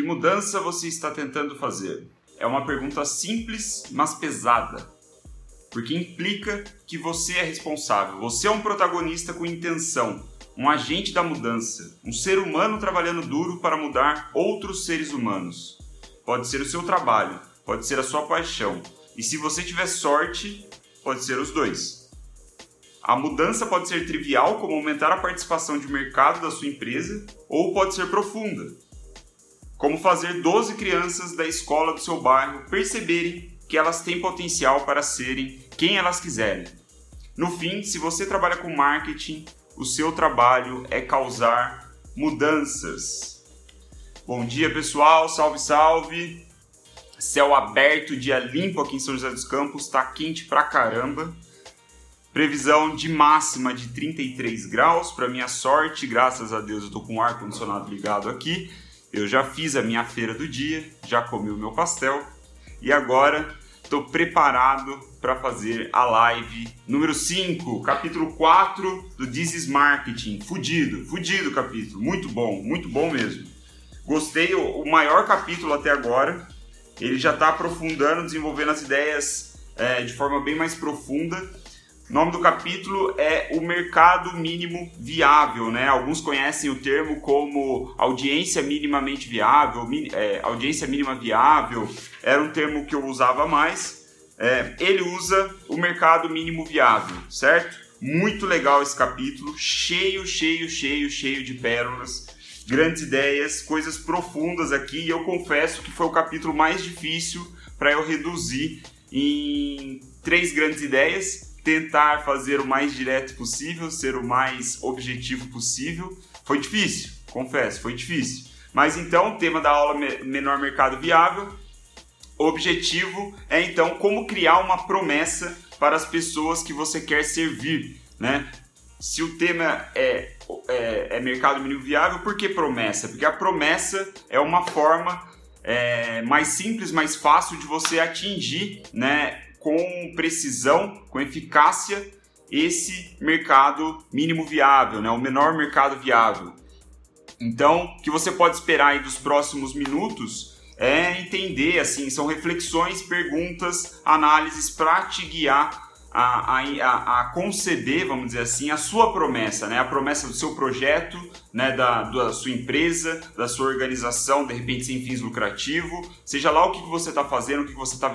Que mudança você está tentando fazer? É uma pergunta simples, mas pesada. Porque implica que você é responsável. Você é um protagonista com intenção, um agente da mudança, um ser humano trabalhando duro para mudar outros seres humanos. Pode ser o seu trabalho, pode ser a sua paixão. E se você tiver sorte, pode ser os dois. A mudança pode ser trivial, como aumentar a participação de mercado da sua empresa, ou pode ser profunda, como fazer 12 crianças da escola do seu bairro perceberem que elas têm potencial para serem quem elas quiserem. No fim, se você trabalha com marketing, o seu trabalho é causar mudanças. Bom dia, pessoal. Salve, salve. Céu aberto, dia limpo aqui em São José dos Campos, tá quente pra caramba. Previsão de máxima de 33 graus, para minha sorte, graças a Deus eu tô com o ar condicionado ligado aqui. Eu já fiz a minha feira do dia, já comi o meu pastel e agora estou preparado para fazer a live número 5, capítulo 4 do This is Marketing. Fudido, fudido capítulo, muito bom, muito bom mesmo. Gostei, o maior capítulo até agora. Ele já está aprofundando, desenvolvendo as ideias é, de forma bem mais profunda o nome do capítulo é o mercado mínimo viável, né? Alguns conhecem o termo como audiência minimamente viável, é, audiência mínima viável, era um termo que eu usava mais. É, ele usa o mercado mínimo viável, certo? Muito legal esse capítulo, cheio, cheio, cheio, cheio de pérolas, grandes ideias, coisas profundas aqui. E eu confesso que foi o capítulo mais difícil para eu reduzir em três grandes ideias tentar fazer o mais direto possível, ser o mais objetivo possível. Foi difícil, confesso, foi difícil. Mas então, o tema da aula Menor Mercado Viável, o objetivo é então como criar uma promessa para as pessoas que você quer servir, né? Se o tema é, é, é mercado mínimo viável, por que promessa? Porque a promessa é uma forma é, mais simples, mais fácil de você atingir, né? Com precisão, com eficácia, esse mercado mínimo viável, né? o menor mercado viável. Então, o que você pode esperar aí dos próximos minutos é entender, assim, são reflexões, perguntas, análises para te guiar a, a, a, conceber, vamos dizer assim, a sua promessa, né? A promessa do seu projeto, né? Da, da sua empresa, da sua organização, de repente sem fins lucrativos, seja lá o que você está fazendo, o que você está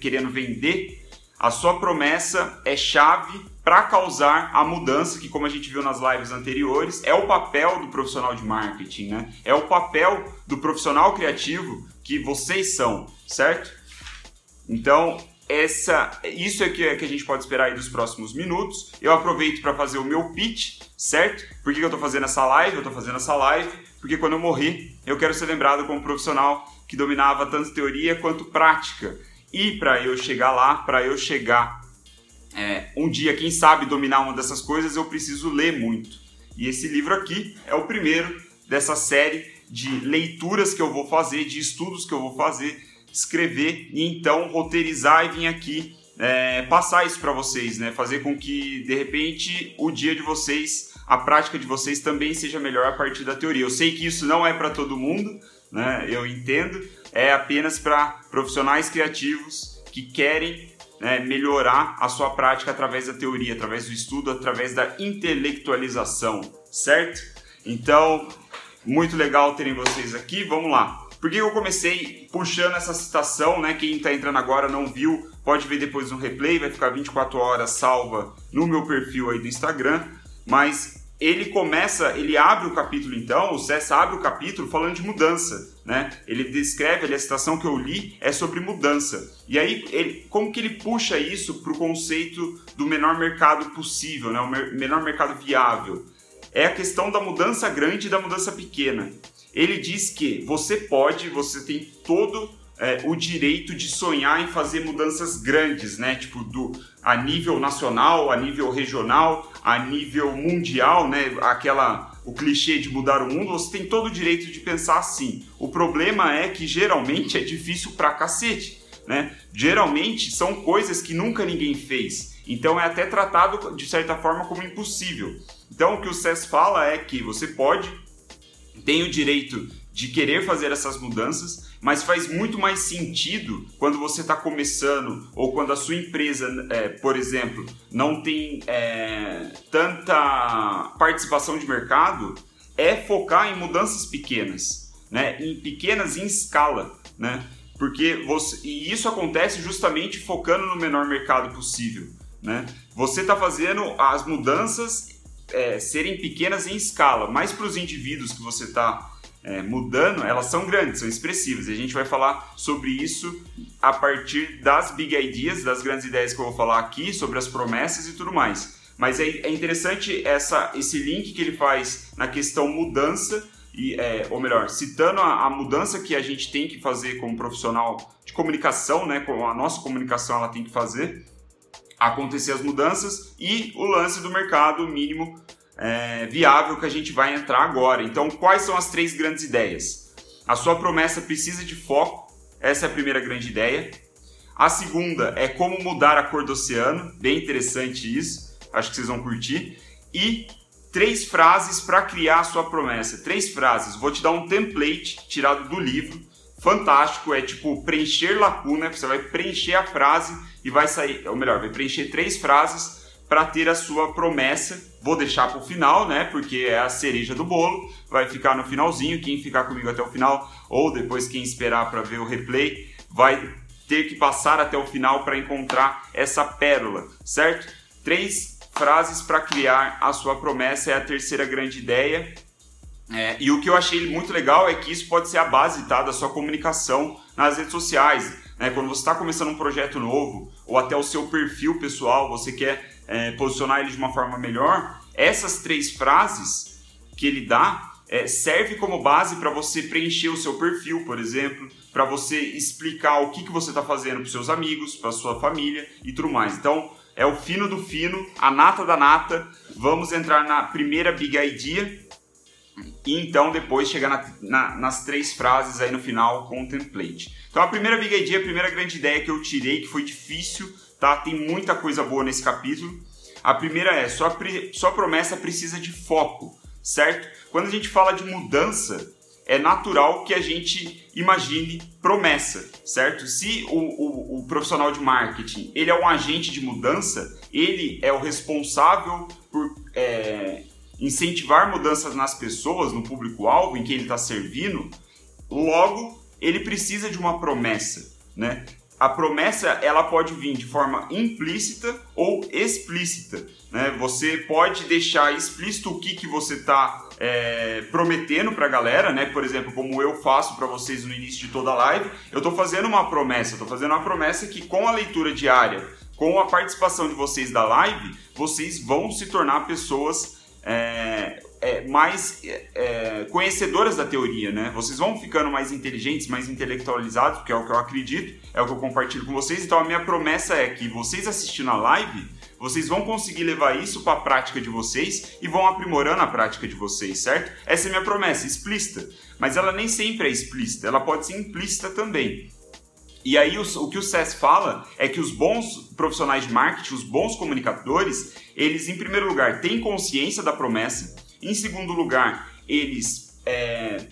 querendo vender, a sua promessa é chave para causar a mudança que, como a gente viu nas lives anteriores, é o papel do profissional de marketing, né? É o papel do profissional criativo que vocês são, certo? Então, essa, isso é que, que a gente pode esperar aí dos próximos minutos. Eu aproveito para fazer o meu pitch, certo? Por que eu estou fazendo essa live? Eu estou fazendo essa live porque quando eu morrer, eu quero ser lembrado como um profissional que dominava tanto teoria quanto prática. E para eu chegar lá, para eu chegar é, um dia, quem sabe, dominar uma dessas coisas, eu preciso ler muito. E esse livro aqui é o primeiro dessa série de leituras que eu vou fazer, de estudos que eu vou fazer escrever e então roteirizar e vir aqui é, passar isso para vocês, né? Fazer com que de repente o dia de vocês, a prática de vocês também seja melhor a partir da teoria. Eu sei que isso não é para todo mundo, né? Eu entendo, é apenas para profissionais criativos que querem né, melhorar a sua prática através da teoria, através do estudo, através da intelectualização, certo? Então, muito legal terem vocês aqui. Vamos lá. Por que eu comecei puxando essa citação, né? Quem está entrando agora não viu, pode ver depois no replay, vai ficar 24 horas salva no meu perfil aí do Instagram, mas ele começa, ele abre o capítulo então, o Cessa abre o capítulo falando de mudança, né? Ele descreve ali a citação que eu li é sobre mudança. E aí, ele, como que ele puxa isso para o conceito do menor mercado possível, né? O menor mercado viável? É a questão da mudança grande e da mudança pequena ele diz que você pode, você tem todo é, o direito de sonhar em fazer mudanças grandes, né? Tipo, do, a nível nacional, a nível regional, a nível mundial, né? Aquela, o clichê de mudar o mundo, você tem todo o direito de pensar assim. O problema é que geralmente é difícil pra cacete, né? Geralmente são coisas que nunca ninguém fez. Então é até tratado de certa forma como impossível. Então o que o SES fala é que você pode tem o direito de querer fazer essas mudanças, mas faz muito mais sentido quando você está começando ou quando a sua empresa, é, por exemplo, não tem é, tanta participação de mercado, é focar em mudanças pequenas, né? em pequenas em escala. Né? Porque você, e isso acontece justamente focando no menor mercado possível. Né? Você está fazendo as mudanças é, serem pequenas em escala, mas para os indivíduos que você está é, mudando, elas são grandes, são expressivas. E a gente vai falar sobre isso a partir das big ideas, das grandes ideias que eu vou falar aqui, sobre as promessas e tudo mais. Mas é, é interessante essa, esse link que ele faz na questão mudança, e, é, ou melhor, citando a, a, mudança que a gente tem que fazer como profissional de comunicação, né, com a nossa comunicação ela tem que fazer, acontecer as mudanças e o lance do mercado mínimo é, viável que a gente vai entrar agora. Então, quais são as três grandes ideias? A sua promessa precisa de foco, essa é a primeira grande ideia. A segunda é como mudar a cor do oceano, bem interessante isso, acho que vocês vão curtir. E três frases para criar a sua promessa. Três frases, vou te dar um template tirado do livro, fantástico, é tipo preencher lacuna, você vai preencher a frase e vai sair, ou melhor, vai preencher três frases para ter a sua promessa. Vou deixar para o final, né? Porque é a cereja do bolo. Vai ficar no finalzinho. Quem ficar comigo até o final, ou depois quem esperar para ver o replay, vai ter que passar até o final para encontrar essa pérola, certo? Três frases para criar a sua promessa é a terceira grande ideia. É, e o que eu achei muito legal é que isso pode ser a base tá, da sua comunicação nas redes sociais. Né? Quando você está começando um projeto novo, ou até o seu perfil pessoal, você quer é, posicionar ele de uma forma melhor, essas três frases que ele dá é, serve como base para você preencher o seu perfil, por exemplo, para você explicar o que, que você está fazendo para seus amigos, para sua família e tudo mais. Então, é o fino do fino, a nata da nata. Vamos entrar na primeira big idea e então depois chegar na, na, nas três frases aí no final com o template. Então, a primeira big idea, a primeira grande ideia que eu tirei, que foi difícil tá? Tem muita coisa boa nesse capítulo. A primeira é, sua, sua promessa precisa de foco, certo? Quando a gente fala de mudança, é natural que a gente imagine promessa, certo? Se o, o, o, profissional de marketing ele é um agente de mudança, ele é o responsável por é, incentivar mudanças nas pessoas, no público-alvo em que ele está servindo, logo ele precisa de uma promessa, né? a promessa ela pode vir de forma implícita ou explícita. Né? Você pode deixar explícito o que, que você está é, prometendo para a galera, né? por exemplo, como eu faço para vocês no início de toda a live, eu estou fazendo uma promessa, estou fazendo uma promessa que com a leitura diária, com a participação de vocês da live, vocês vão se tornar pessoas é, é, mais é, conhecedoras da teoria, né? Vocês vão ficando mais inteligentes, mais intelectualizados, porque é o que eu acredito, é o que eu compartilho com vocês. Então a minha promessa é que vocês assistindo a live, vocês vão conseguir levar isso para a prática de vocês e vão aprimorando a prática de vocês, certo? Essa é a minha promessa, explícita. Mas ela nem sempre é explícita, ela pode ser implícita também. E aí o, que o SES fala é que os bons profissionais de marketing, os bons comunicadores, eles em primeiro lugar têm consciência da promessa, em segundo lugar, eles é,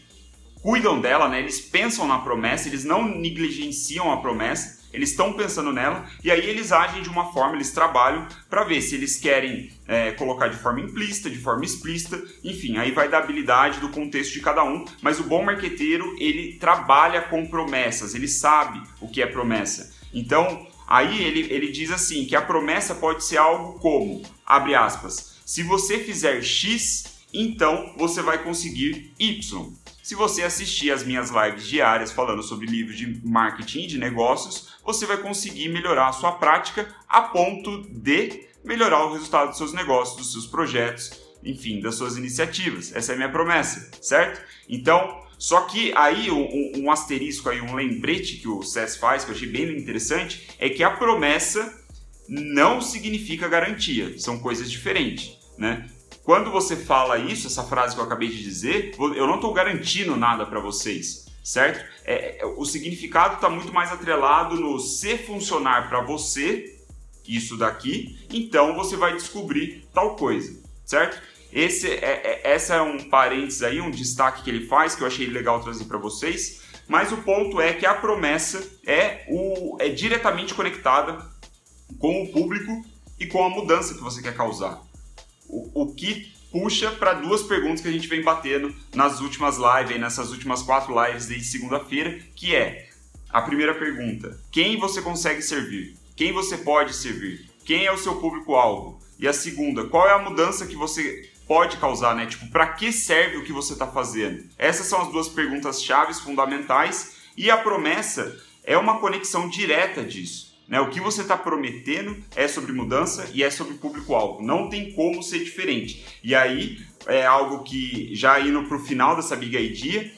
cuidam dela, né? eles pensam na promessa, eles não negligenciam a promessa, eles estão pensando nela e aí eles agem de uma forma, eles trabalham para ver se eles querem é, colocar de forma implícita, de forma explícita, enfim, aí vai da habilidade, do contexto de cada um, mas o bom marqueteiro ele trabalha com promessas, ele sabe o que é promessa. Então, aí ele, ele diz assim, que a promessa pode ser algo como, abre aspas, se você fizer X, então você vai conseguir Y. Se você assistir as minhas lives diárias falando sobre livros de marketing e de negócios, você vai conseguir melhorar a sua prática a ponto de melhorar o resultado dos seus negócios, dos seus projetos, enfim, das suas iniciativas. Essa é a minha promessa, certo? Então, só que aí um, um asterisco aí, um lembrete que o SES faz, que eu achei bem interessante, é que a promessa não significa garantia, são coisas diferentes, né? Quando você fala isso, essa frase que eu acabei de dizer, eu não estou garantindo nada para vocês, certo? É, é o significado está muito mais atrelado no se funcionar para você, isso daqui, então você vai descobrir tal coisa, certo? Esse é, é, essa é um parênteses aí, um destaque que ele faz que eu achei legal trazer para vocês. Mas o ponto é que a promessa é, o, é diretamente conectada com o público e com a mudança que você quer causar. O, o que puxa para duas perguntas que a gente vem batendo nas últimas lives, nessas últimas quatro lives de segunda-feira, que é a primeira pergunta: quem você consegue servir? Quem você pode servir? Quem é o seu público-alvo? E a segunda, qual é a mudança que você pode causar, né? Tipo, para que serve o que você está fazendo? Essas são as duas perguntas chaves fundamentais e a promessa é uma conexão direta disso. Né? O que você está prometendo é sobre mudança e é sobre público-alvo. Não tem como ser diferente. E aí é algo que já indo para o final dessa Big Idea,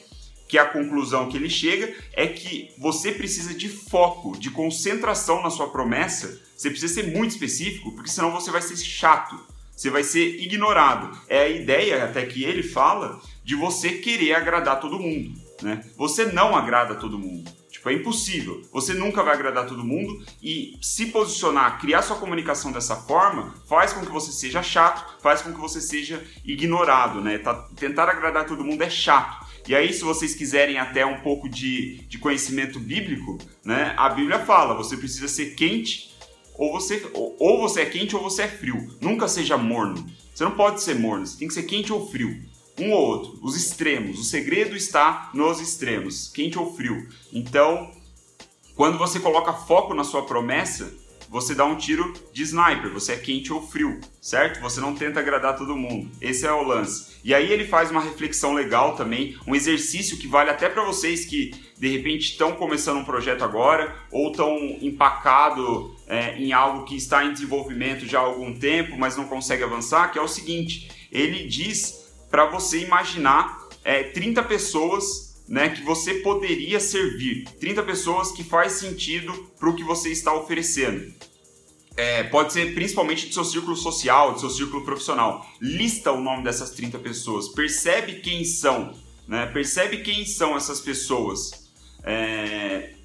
que a conclusão que ele chega é que você precisa de foco, de concentração na sua promessa. Você precisa ser muito específico, porque senão você vai ser chato, você vai ser ignorado. É a ideia até que ele fala de você querer agradar todo mundo, né? Você não agrada todo mundo. Tipo, é impossível. Você nunca vai agradar todo mundo e se posicionar, criar sua comunicação dessa forma, faz com que você seja chato, faz com que você seja ignorado, né? Tá, tentar agradar todo mundo é chato. E aí, se vocês quiserem até um pouco de, de conhecimento bíblico, né, a Bíblia fala: você precisa ser quente, ou você, ou, ou você é quente ou você é frio. Nunca seja morno. Você não pode ser morno, você tem que ser quente ou frio. Um ou outro, os extremos. O segredo está nos extremos, quente ou frio. Então, quando você coloca foco na sua promessa, você dá um tiro de sniper, você é quente ou frio, certo? Você não tenta agradar todo mundo. Esse é o lance. E aí ele faz uma reflexão legal também, um exercício que vale até para vocês que de repente estão começando um projeto agora ou estão empacado é, em algo que está em desenvolvimento já há algum tempo, mas não consegue avançar, que é o seguinte: ele diz para você imaginar é, 30 pessoas né, que você poderia servir, 30 pessoas que faz sentido para o que você está oferecendo. É, pode ser principalmente do seu círculo social, do seu círculo profissional. Lista o nome dessas 30 pessoas, percebe quem são, né? percebe quem são essas pessoas. É,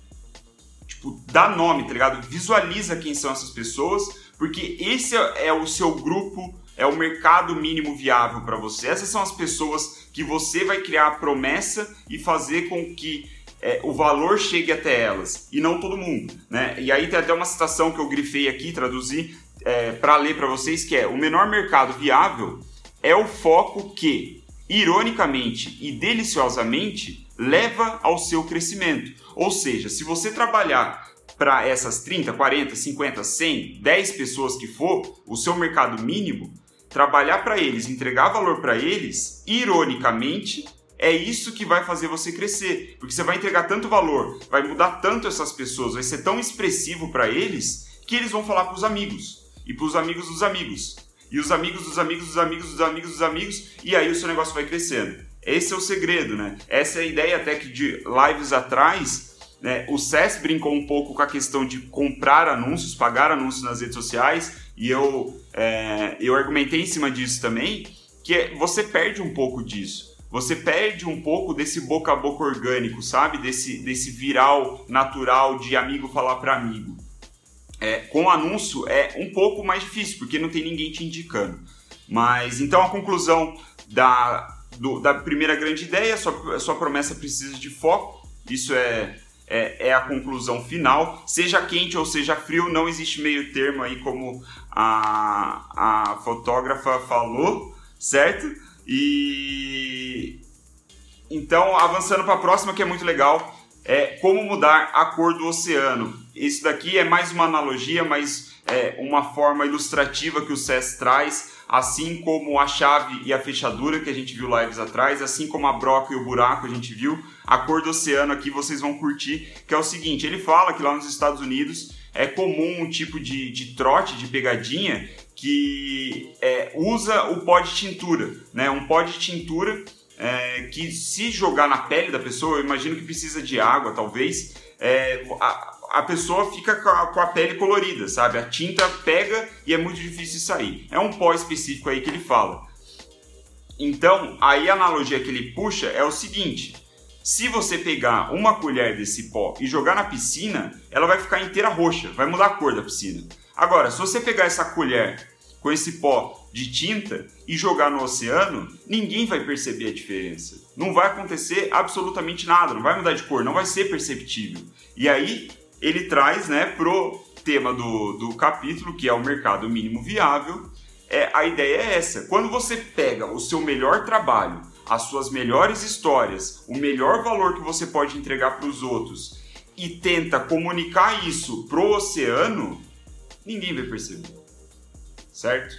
tipo, dá nome, tá ligado? Visualiza quem são essas pessoas, porque esse é o seu grupo é o mercado mínimo viável para você. Essas são as pessoas que você vai criar a promessa e fazer com que é, o valor chegue até elas e não todo mundo, né? E aí tem até uma citação que eu grifei aqui, traduzi é, para ler para vocês que é o menor mercado viável é o foco que, ironicamente e deliciosamente, leva ao seu crescimento. Ou seja, se você trabalhar para essas 30, 40, 50, 100, 10 pessoas que for, o seu mercado mínimo, trabalhar para eles, entregar valor para eles, ironicamente, é isso que vai fazer você crescer, porque você vai entregar tanto valor, vai mudar tanto essas pessoas, vai ser tão expressivo para eles que eles vão falar para os amigos e para os amigos dos amigos e os amigos dos amigos dos amigos dos amigos dos amigos e aí o seu negócio vai crescendo. Esse é o segredo, né? Essa é a ideia até que de lives atrás, né? O SES brincou um pouco com a questão de comprar anúncios, pagar anúncios nas redes sociais e eu, é, eu argumentei em cima disso também, que é, você perde um pouco disso. Você perde um pouco desse boca a boca orgânico, sabe? Desse, desse viral natural de amigo falar para amigo. É, com anúncio é um pouco mais difícil, porque não tem ninguém te indicando. Mas então a conclusão da, do, da primeira grande ideia, sua, sua promessa precisa de foco. Isso é é, é, a conclusão final. Seja quente ou seja frio, não existe meio termo aí, como a, a fotógrafa falou, certo? E então, avançando para a próxima, que é muito legal, é como mudar a cor do oceano. Isso daqui é mais uma analogia, mas é uma forma ilustrativa que o SES traz assim como a chave e a fechadura que a gente viu lives atrás, assim como a broca e o buraco a gente viu, a cor do oceano aqui vocês vão curtir, que é o seguinte, ele fala que lá nos Estados Unidos é comum um tipo de, de trote, de pegadinha, que é, usa o pó de tintura, né? Um pó de tintura é, que se jogar na pele da pessoa, eu imagino que precisa de água, talvez, é, a, a pessoa fica com a, com a, pele colorida, sabe? A tinta pega e é muito difícil de sair. É um pó específico aí que ele fala. Então, aí a analogia que ele puxa é o seguinte: se você pegar uma colher desse pó e jogar na piscina, ela vai ficar inteira roxa, vai mudar a cor da piscina. Agora, se você pegar essa colher com esse pó de tinta e jogar no oceano, ninguém vai perceber a diferença. Não vai acontecer absolutamente nada, não vai mudar de cor, não vai ser perceptível. E aí ele traz, né, pro tema do, do capítulo, que é o mercado mínimo viável, é, a ideia é essa. Quando você pega o seu melhor trabalho, as suas melhores histórias, o melhor valor que você pode entregar para os outros e tenta comunicar isso pro oceano, ninguém vai perceber. Certo?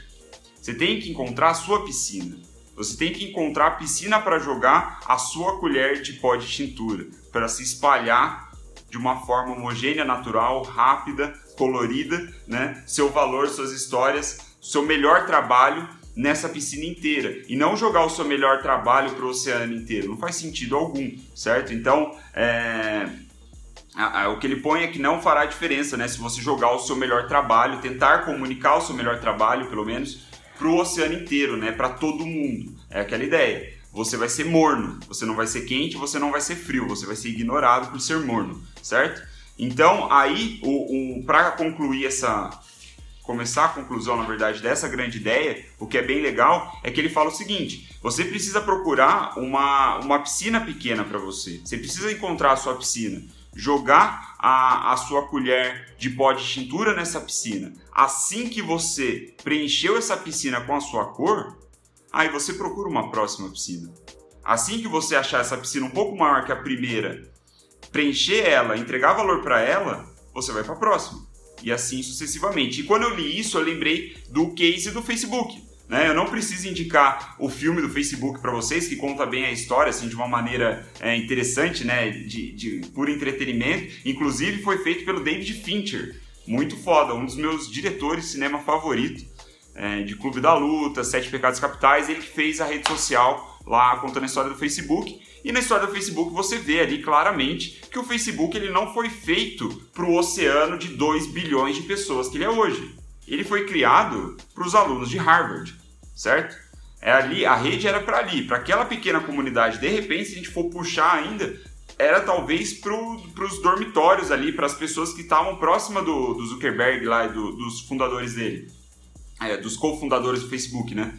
Você tem que encontrar a sua piscina. Você tem que encontrar a piscina para jogar a sua colher de pó de tintura, para se espalhar de uma forma homogênea, natural, rápida, colorida, né? Seu valor, suas histórias, seu melhor trabalho nessa piscina inteira e não jogar o seu melhor trabalho para o oceano inteiro. Não faz sentido algum, certo? Então, é... o que ele põe é que não fará diferença, né? Se você jogar o seu melhor trabalho, tentar comunicar o seu melhor trabalho, pelo menos, para o oceano inteiro, né? Para todo mundo. É aquela ideia você vai ser morno. Você não vai ser quente, você não vai ser frio, você vai ser ignorado por ser morno, certo? Então, aí, o, o para concluir essa. Começar a conclusão, na verdade, dessa grande ideia, o que é bem legal é que ele fala o seguinte: você precisa procurar uma, uma piscina pequena para você. Você precisa encontrar a sua piscina jogar a, a sua colher de pó de tintura nessa piscina. Assim que você preencheu essa piscina com a sua cor, Aí você procura uma próxima piscina. Assim que você achar essa piscina um pouco maior que a primeira, preencher ela, entregar valor para ela, você vai para a próxima. E assim sucessivamente. E quando eu li isso, eu lembrei do case do Facebook. Né? Eu não preciso indicar o filme do Facebook para vocês, que conta bem a história assim, de uma maneira é, interessante, né? de, de puro entretenimento. Inclusive foi feito pelo David Fincher. Muito foda, um dos meus diretores de cinema favorito é, de Clube da Luta, Sete Pecados Capitais, ele fez a rede social lá contando a história do Facebook. E na história do Facebook você vê ali claramente que o Facebook ele não foi feito para o oceano de 2 bilhões de pessoas que ele é hoje. Ele foi criado para os alunos de Harvard, certo? É ali, a rede era para ali, para aquela pequena comunidade. De repente, se a gente for puxar ainda, era talvez para os dormitórios ali, para as pessoas que estavam próximas do, do Zuckerberg lá, do, dos fundadores dele é, dos cofundadores do Facebook, né?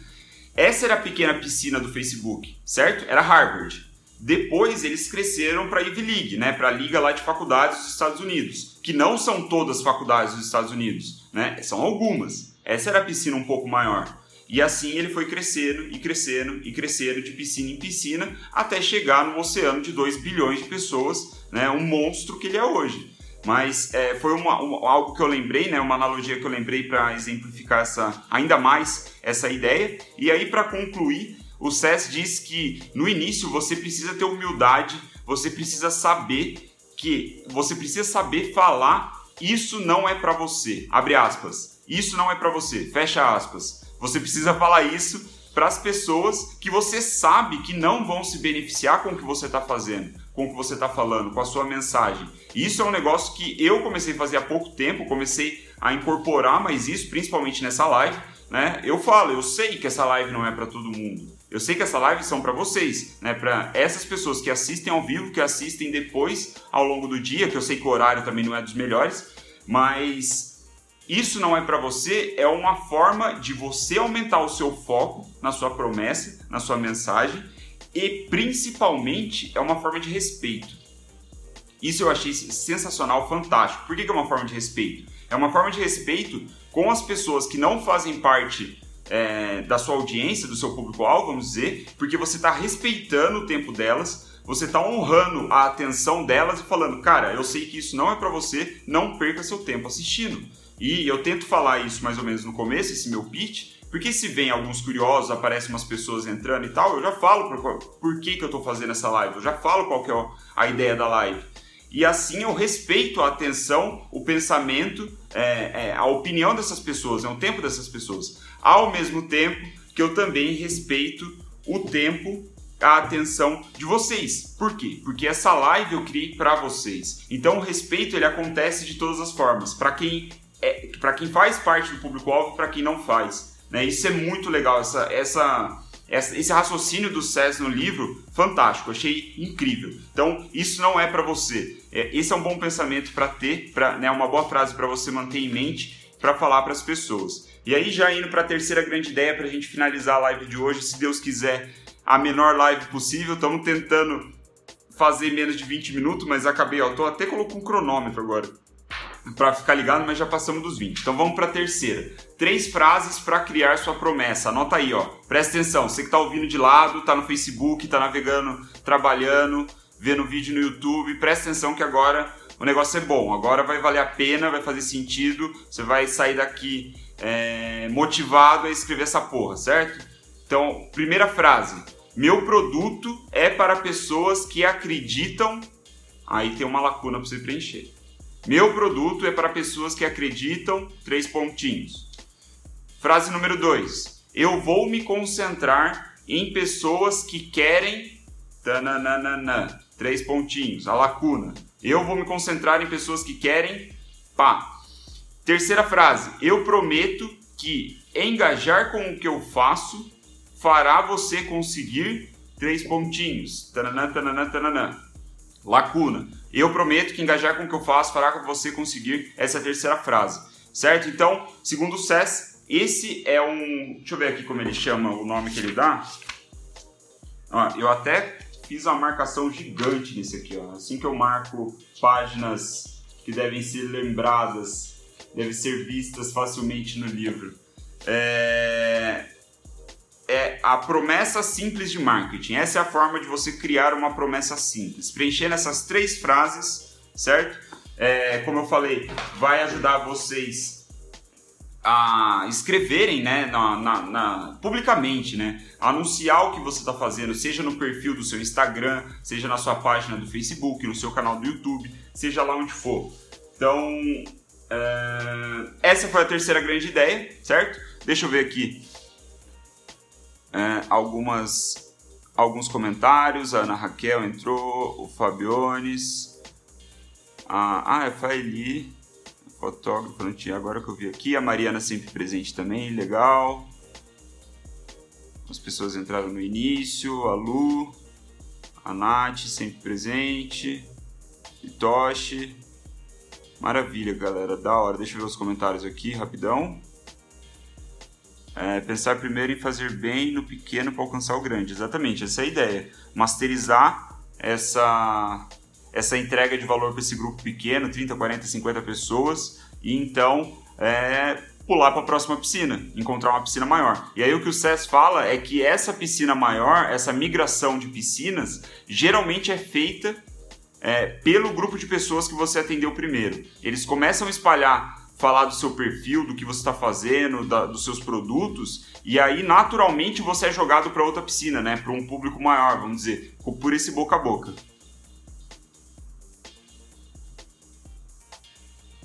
Essa era a pequena piscina do Facebook, certo? Era Harvard. Depois eles cresceram para a Ivy League, né? Para a liga lá de faculdades dos Estados Unidos, que não são todas faculdades dos Estados Unidos, né? São algumas. Essa era a piscina um pouco maior. E assim ele foi crescendo e crescendo e crescendo de piscina em piscina até chegar no oceano de 2 bilhões de pessoas, né? Um monstro que ele é hoje. Mas é, foi uma, algo que eu lembrei, né, uma analogia que eu lembrei para exemplificar essa, ainda mais essa ideia. E aí, para concluir, o SES diz que no início você precisa ter humildade, você precisa saber que você precisa saber falar isso não é para você. Abre aspas. Isso não é para você. Fecha aspas. Você precisa falar isso para as pessoas que você sabe que não vão se beneficiar com o que você está fazendo com o que você está falando, com a sua mensagem. Isso é um negócio que eu comecei a fazer há pouco tempo, comecei a incorporar mais isso, principalmente nessa live. Né? Eu falo, eu sei que essa live não é para todo mundo. Eu sei que essa live são para vocês, né? Para essas pessoas que assistem ao vivo, que assistem depois ao longo do dia, que eu sei que o horário também não é dos melhores, mas isso não é para você, é uma forma de você aumentar o seu foco na sua promessa, na sua mensagem e principalmente é uma forma de respeito. Isso eu achei sensacional, fantástico. Por que, é uma forma de respeito? É uma forma de respeito com as pessoas que não fazem parte é, da sua audiência, do seu público-alvo, vamos dizer, porque você está respeitando o tempo delas, você está honrando a atenção delas e falando, cara, eu sei que isso não é para você, não perca seu tempo assistindo. E eu tento falar isso mais ou menos no começo, esse meu pitch, porque se vem alguns curiosos, aparecem umas pessoas entrando e tal, eu já falo por, por que, que eu estou fazendo essa live, eu já falo qual que é a ideia da live. E assim eu respeito a atenção, o pensamento, é, é, a opinião dessas pessoas, é o tempo dessas pessoas. Ao mesmo tempo que eu também respeito o tempo, a atenção de vocês. Por quê? Porque essa live eu criei para vocês. Então o respeito ele acontece de todas as formas, para quem é, para quem faz parte do público-alvo, para quem não faz. Né? Isso é muito legal, essa, essa, essa, esse raciocínio do César no livro, fantástico, achei incrível. Então, isso não é para você. É, esse é um bom pensamento para ter, pra, né, uma boa frase para você manter em mente. para falar para as pessoas. E aí, já indo para a terceira grande ideia, para a gente finalizar a live de hoje, se Deus quiser, a menor live possível. Estamos tentando fazer menos de 20 minutos, mas acabei, ó, tô até colocando um cronômetro agora para ficar ligado, mas já passamos dos 20. Então vamos para a terceira. Três frases para criar sua promessa. Anota aí, ó. Presta atenção. Você que está ouvindo de lado, está no Facebook, está navegando, trabalhando, vendo vídeo no YouTube, presta atenção que agora o negócio é bom. Agora vai valer a pena, vai fazer sentido. Você vai sair daqui é, motivado a escrever essa porra, certo? Então, primeira frase. Meu produto é para pessoas que acreditam. Aí tem uma lacuna para você preencher. Meu produto é para pessoas que acreditam. Três pontinhos. Frase número dois. Eu vou me concentrar em pessoas que querem. Tananana. Três pontinhos. A lacuna. Eu vou me concentrar em pessoas que querem. Pá. Terceira frase. Eu prometo que engajar com o que eu faço fará você conseguir três pontinhos. Tananã, tananã, tananã. Lacuna. Eu prometo que engajar com o que eu faço fará você conseguir essa terceira frase. Certo? Então, segundo o SES, esse é um. Deixa eu ver aqui como ele chama, o nome que ele dá. Ó, eu até fiz uma marcação gigante nesse aqui. Ó. Assim que eu marco páginas que devem ser lembradas, devem ser vistas facilmente no livro. É é a promessa simples de marketing. Essa é a forma de você criar uma promessa simples. Preenchendo essas três frases, certo? É, como eu falei, vai ajudar vocês a escreverem, né, na, na, na, publicamente, né, anunciar o que você está fazendo, seja no perfil do seu Instagram, seja na sua página do Facebook, no seu canal do YouTube, seja lá onde for. Então, é, essa foi a terceira grande ideia, certo? Deixa eu ver aqui é, algumas, alguns comentários. A Ana Raquel entrou, o Fabiones, a, ah, é a Faeli, fotógrafa, não tinha agora que eu vi aqui. A Mariana sempre presente também, legal. As pessoas entraram no início, a Lu, a Nath sempre presente, Itoshi. Maravilha, galera, da hora. Deixa eu ver os comentários aqui rapidão. É, pensar primeiro em fazer bem no pequeno para alcançar o grande. Exatamente, essa é a ideia. Masterizar essa, essa entrega de valor para esse grupo pequeno, 30, 40, 50 pessoas, e então é, pular para a próxima piscina, encontrar uma piscina maior. E aí o que o SES fala é que essa piscina maior, essa migração de piscinas, geralmente é feita é, pelo grupo de pessoas que você atendeu primeiro. Eles começam a espalhar falar do seu perfil, do que você está fazendo, da, dos seus produtos, e aí naturalmente você é jogado para outra piscina, né? Para um público maior, vamos dizer, por esse boca a boca.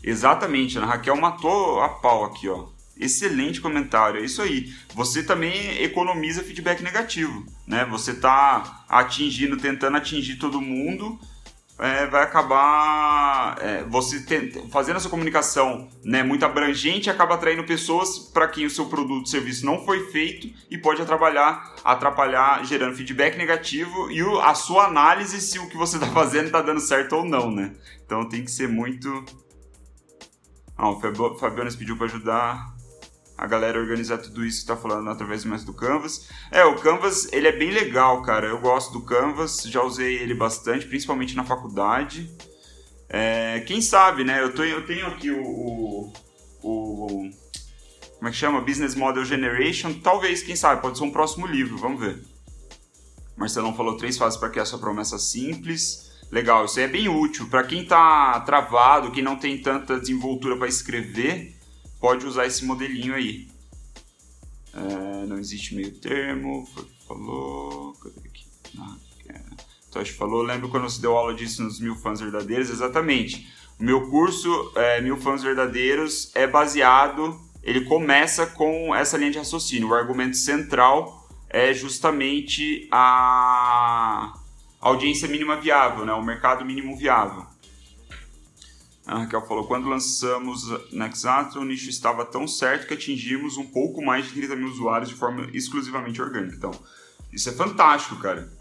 Exatamente, a Raquel matou a pau aqui, ó. Excelente comentário, é isso aí. Você também economiza feedback negativo, né? Você está atingindo, tentando atingir todo mundo é, vai acabar é, você fazendo essa comunicação né, muito abrangente acaba atraindo pessoas para quem o seu produto, serviço não foi feito e pode atrapalhar, atrapalhar gerando feedback negativo e o, a sua análise se o que você está fazendo está dando certo ou não, né? Então tem que ser muito. Ah, o Fabiano pediu para ajudar a galera organizar tudo isso que tá falando através mais do Canvas. É, o Canvas, ele é bem legal, cara. Eu gosto do Canvas, já usei ele bastante, principalmente na faculdade. É, quem sabe, né? Eu, tô, eu tenho aqui o, o, o, Como é que chama? Business Model Generation. Talvez, quem sabe, pode ser um próximo livro, vamos ver. Marcelão falou três fases para criar sua promessa simples. Legal, isso aí é bem útil. Para quem tá travado, quem não tem tanta desenvoltura para escrever, pode usar esse modelinho aí. É, não existe meio termo, foi falou. Cadê aqui? Ah, é. Tosh falou, lembro quando você deu aula disso nos Mil Fãs Verdadeiros? Exatamente. O meu curso, é, Mil Fãs Verdadeiros, é baseado, ele começa com essa linha de raciocínio. O argumento central é justamente a audiência mínima viável, né? o mercado mínimo viável. A Raquel falou: quando lançamos Nexato, o nicho estava tão certo que atingimos um pouco mais de 30 mil usuários de forma exclusivamente orgânica. Então, isso é fantástico, cara.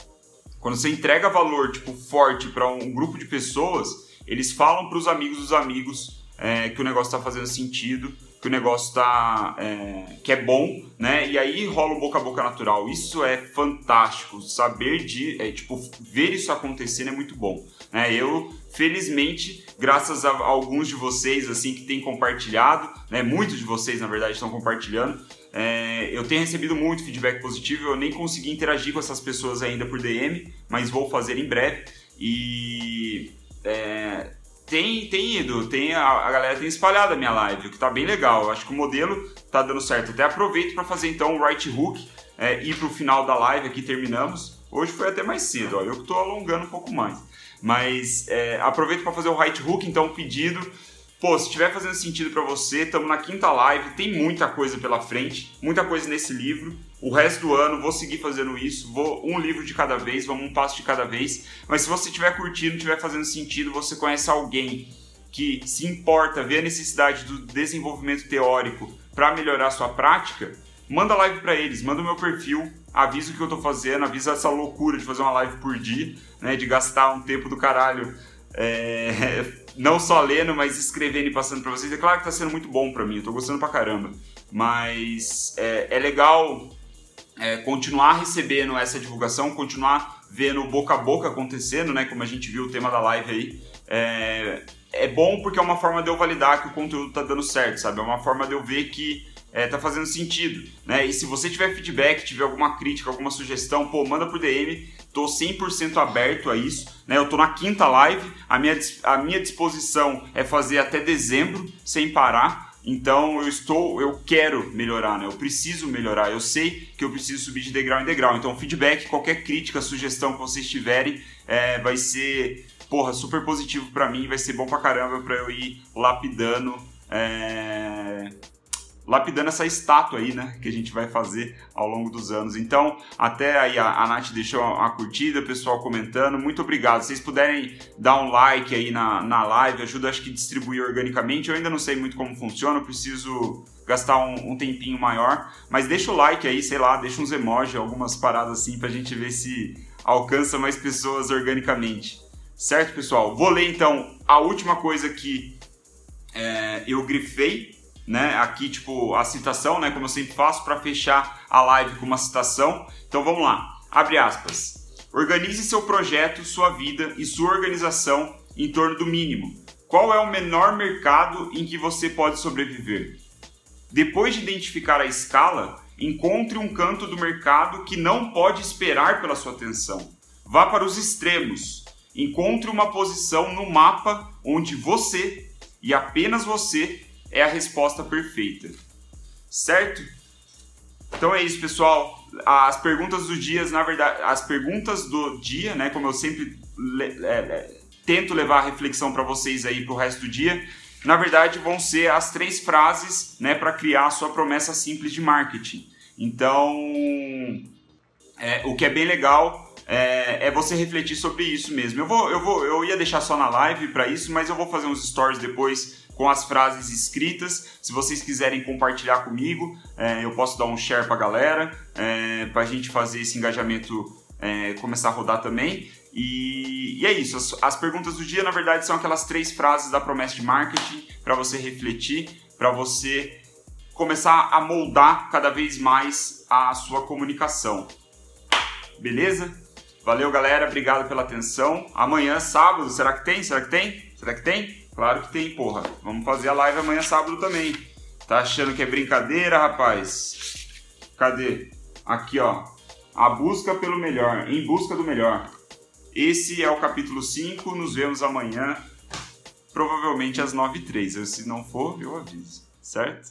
Quando você entrega valor tipo forte para um grupo de pessoas, eles falam para os amigos dos amigos é, que o negócio está fazendo sentido, que o negócio tá é, que é bom, né? E aí rola o boca a boca natural. Isso é fantástico. Saber de, é, tipo, ver isso acontecendo é muito bom. Né? Eu, felizmente, graças a alguns de vocês assim que têm compartilhado, né? Muitos de vocês, na verdade, estão compartilhando. É, eu tenho recebido muito feedback positivo. Eu nem consegui interagir com essas pessoas ainda por DM, mas vou fazer em breve. E é, tem, tem ido, tem, a, a, galera tem espalhado a minha live, o que tá bem legal. Acho que o modelo tá dando certo. Até aproveito para fazer então o right hook, é, ir pro final da live aqui, terminamos. Hoje foi até mais cedo, ó, eu que tô alongando um pouco mais. Mas é, aproveito para fazer o right hook, então pedido. Pô, se estiver fazendo sentido para você, estamos na quinta live, tem muita coisa pela frente, muita coisa nesse livro o resto do ano vou seguir fazendo isso, vou um livro de cada vez, vamos um passo de cada vez. Mas se você estiver curtindo, estiver fazendo sentido, você conhece alguém que se importa, vê a necessidade do desenvolvimento teórico para melhorar sua prática, manda live para eles, manda o meu perfil, avisa o que eu estou fazendo, avisa essa loucura de fazer uma live por dia, né, de gastar um tempo do caralho é, não só lendo, mas escrevendo e passando para vocês. É claro que está sendo muito bom para mim, eu tô gostando pra caramba. Mas é, é legal é, continuar recebendo essa divulgação, continuar vendo boca a boca acontecendo, né? Como a gente viu o tema da live aí. É, é bom porque é uma forma de eu validar que o conteúdo tá dando certo, sabe? É uma forma de eu ver que é, tá fazendo sentido, né? E se você tiver feedback, tiver alguma crítica, alguma sugestão, pô, manda por DM, tô 100% aberto a isso, né? Eu tô na quinta live, a minha, a minha disposição é fazer até dezembro sem parar, então eu estou, eu quero melhorar, né? Eu preciso melhorar. Eu sei que eu preciso subir de degrau em degrau. Então feedback, qualquer crítica, sugestão que vocês tiverem, é, vai ser, porra, super positivo para mim. Vai ser bom pra caramba para eu ir lapidando. É lapidando essa estátua aí, né, que a gente vai fazer ao longo dos anos. Então, até aí a, a Nath deixou a, curtida, o pessoal comentando, muito obrigado. Se vocês puderem dar um like aí na, na live, ajuda acho que distribuir organicamente. Eu ainda não sei muito como funciona, eu preciso gastar um, um, tempinho maior, mas deixa o like aí, sei lá, deixa uns emojis, algumas paradas assim pra gente ver se alcança mais pessoas organicamente. Certo, pessoal? Vou ler então a última coisa que é, eu grifei né? Aqui, tipo, a citação, né? Como eu sempre faço, para fechar a live com uma citação. Então vamos lá. Abre aspas. Organize seu projeto, sua vida e sua organização em torno do mínimo. Qual é o menor mercado em que você pode sobreviver? Depois de identificar a escala, encontre um canto do mercado que não pode esperar pela sua atenção. Vá para os extremos. Encontre uma posição no mapa onde você e apenas você é a resposta perfeita. Certo? Então é isso, pessoal. As perguntas do dia, na verdade, as perguntas do dia, né, como eu sempre le é, tento levar a reflexão para vocês aí pro resto do dia, na verdade vão ser as três frases, né, para criar a sua promessa simples de marketing. Então, é, o que é bem legal é, é, você refletir sobre isso mesmo. Eu vou, eu vou, eu ia deixar só na live para isso, mas eu vou fazer uns stories depois com as frases escritas. Se vocês quiserem compartilhar comigo, é, eu posso dar um share para a galera, é, para a gente fazer esse engajamento é, começar a rodar também. E, e é isso. As, as, perguntas do dia, na verdade, são aquelas três frases da promessa de marketing para você refletir, para você começar a moldar cada vez mais a sua comunicação. Beleza? Valeu, galera. Obrigado pela atenção. Amanhã, sábado, será que tem? Será que tem? Será que tem? Claro que tem, porra. Vamos fazer a live amanhã sábado também. Tá achando que é brincadeira, rapaz? Cadê? Aqui, ó. A busca pelo melhor, em busca do melhor. Esse é o capítulo 5. Nos vemos amanhã, provavelmente às 9h03. Se não for, eu aviso, certo?